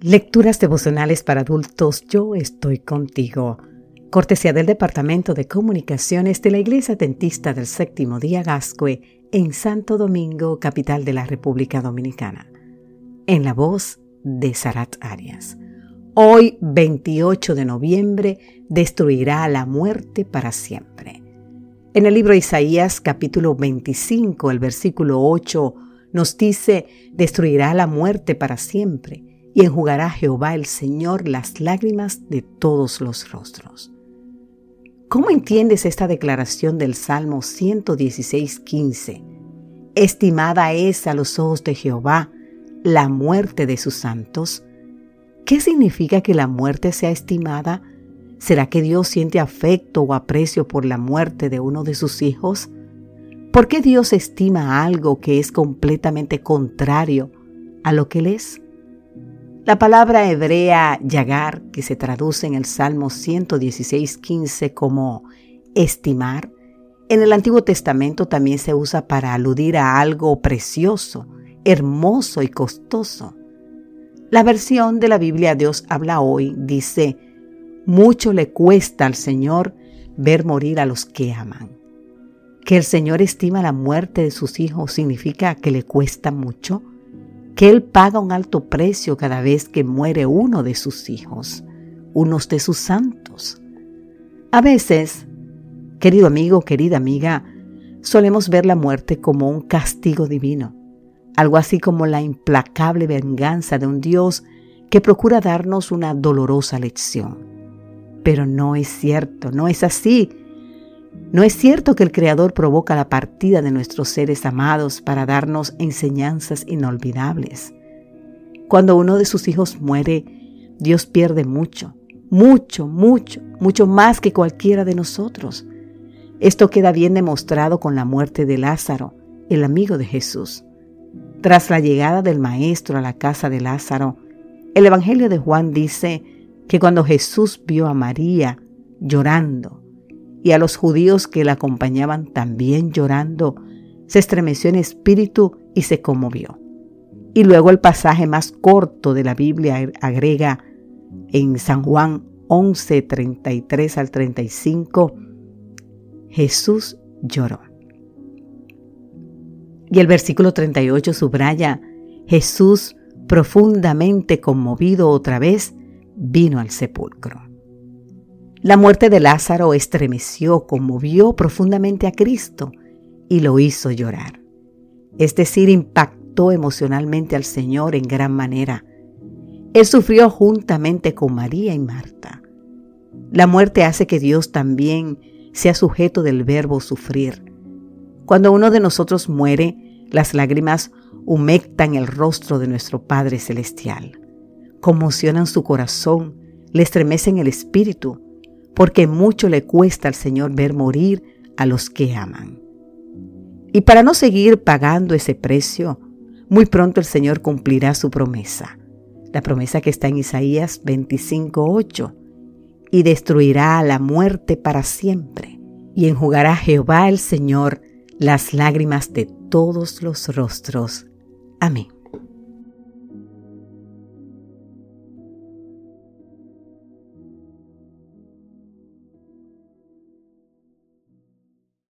Lecturas devocionales para adultos, yo estoy contigo. Cortesía del Departamento de Comunicaciones de la Iglesia Dentista del Séptimo Día Gascue en Santo Domingo, capital de la República Dominicana. En la voz de Sarat Arias. Hoy, 28 de noviembre, destruirá la muerte para siempre. En el libro de Isaías capítulo 25, el versículo 8, nos dice, destruirá la muerte para siempre y enjugará Jehová el Señor las lágrimas de todos los rostros. ¿Cómo entiendes esta declaración del Salmo 116, 15? Estimada es a los ojos de Jehová la muerte de sus santos. ¿Qué significa que la muerte sea estimada? ¿Será que Dios siente afecto o aprecio por la muerte de uno de sus hijos? ¿Por qué Dios estima algo que es completamente contrario a lo que Él es? La palabra hebrea yagar, que se traduce en el Salmo 116.15 como estimar, en el Antiguo Testamento también se usa para aludir a algo precioso, hermoso y costoso. La versión de la Biblia Dios habla hoy dice, mucho le cuesta al Señor ver morir a los que aman. Que el Señor estima la muerte de sus hijos significa que le cuesta mucho que Él paga un alto precio cada vez que muere uno de sus hijos, unos de sus santos. A veces, querido amigo, querida amiga, solemos ver la muerte como un castigo divino, algo así como la implacable venganza de un Dios que procura darnos una dolorosa lección. Pero no es cierto, no es así. No es cierto que el Creador provoca la partida de nuestros seres amados para darnos enseñanzas inolvidables. Cuando uno de sus hijos muere, Dios pierde mucho, mucho, mucho, mucho más que cualquiera de nosotros. Esto queda bien demostrado con la muerte de Lázaro, el amigo de Jesús. Tras la llegada del Maestro a la casa de Lázaro, el Evangelio de Juan dice que cuando Jesús vio a María llorando, y a los judíos que la acompañaban también llorando, se estremeció en espíritu y se conmovió. Y luego el pasaje más corto de la Biblia agrega en San Juan 11, 33 al 35, Jesús lloró. Y el versículo 38 subraya, Jesús, profundamente conmovido otra vez, vino al sepulcro. La muerte de Lázaro estremeció, conmovió profundamente a Cristo y lo hizo llorar. Es decir, impactó emocionalmente al Señor en gran manera. Él sufrió juntamente con María y Marta. La muerte hace que Dios también sea sujeto del verbo sufrir. Cuando uno de nosotros muere, las lágrimas humectan el rostro de nuestro Padre Celestial, conmocionan su corazón, le estremecen el espíritu, porque mucho le cuesta al Señor ver morir a los que aman. Y para no seguir pagando ese precio, muy pronto el Señor cumplirá su promesa, la promesa que está en Isaías 25:8, y destruirá la muerte para siempre, y enjugará Jehová el Señor las lágrimas de todos los rostros. Amén.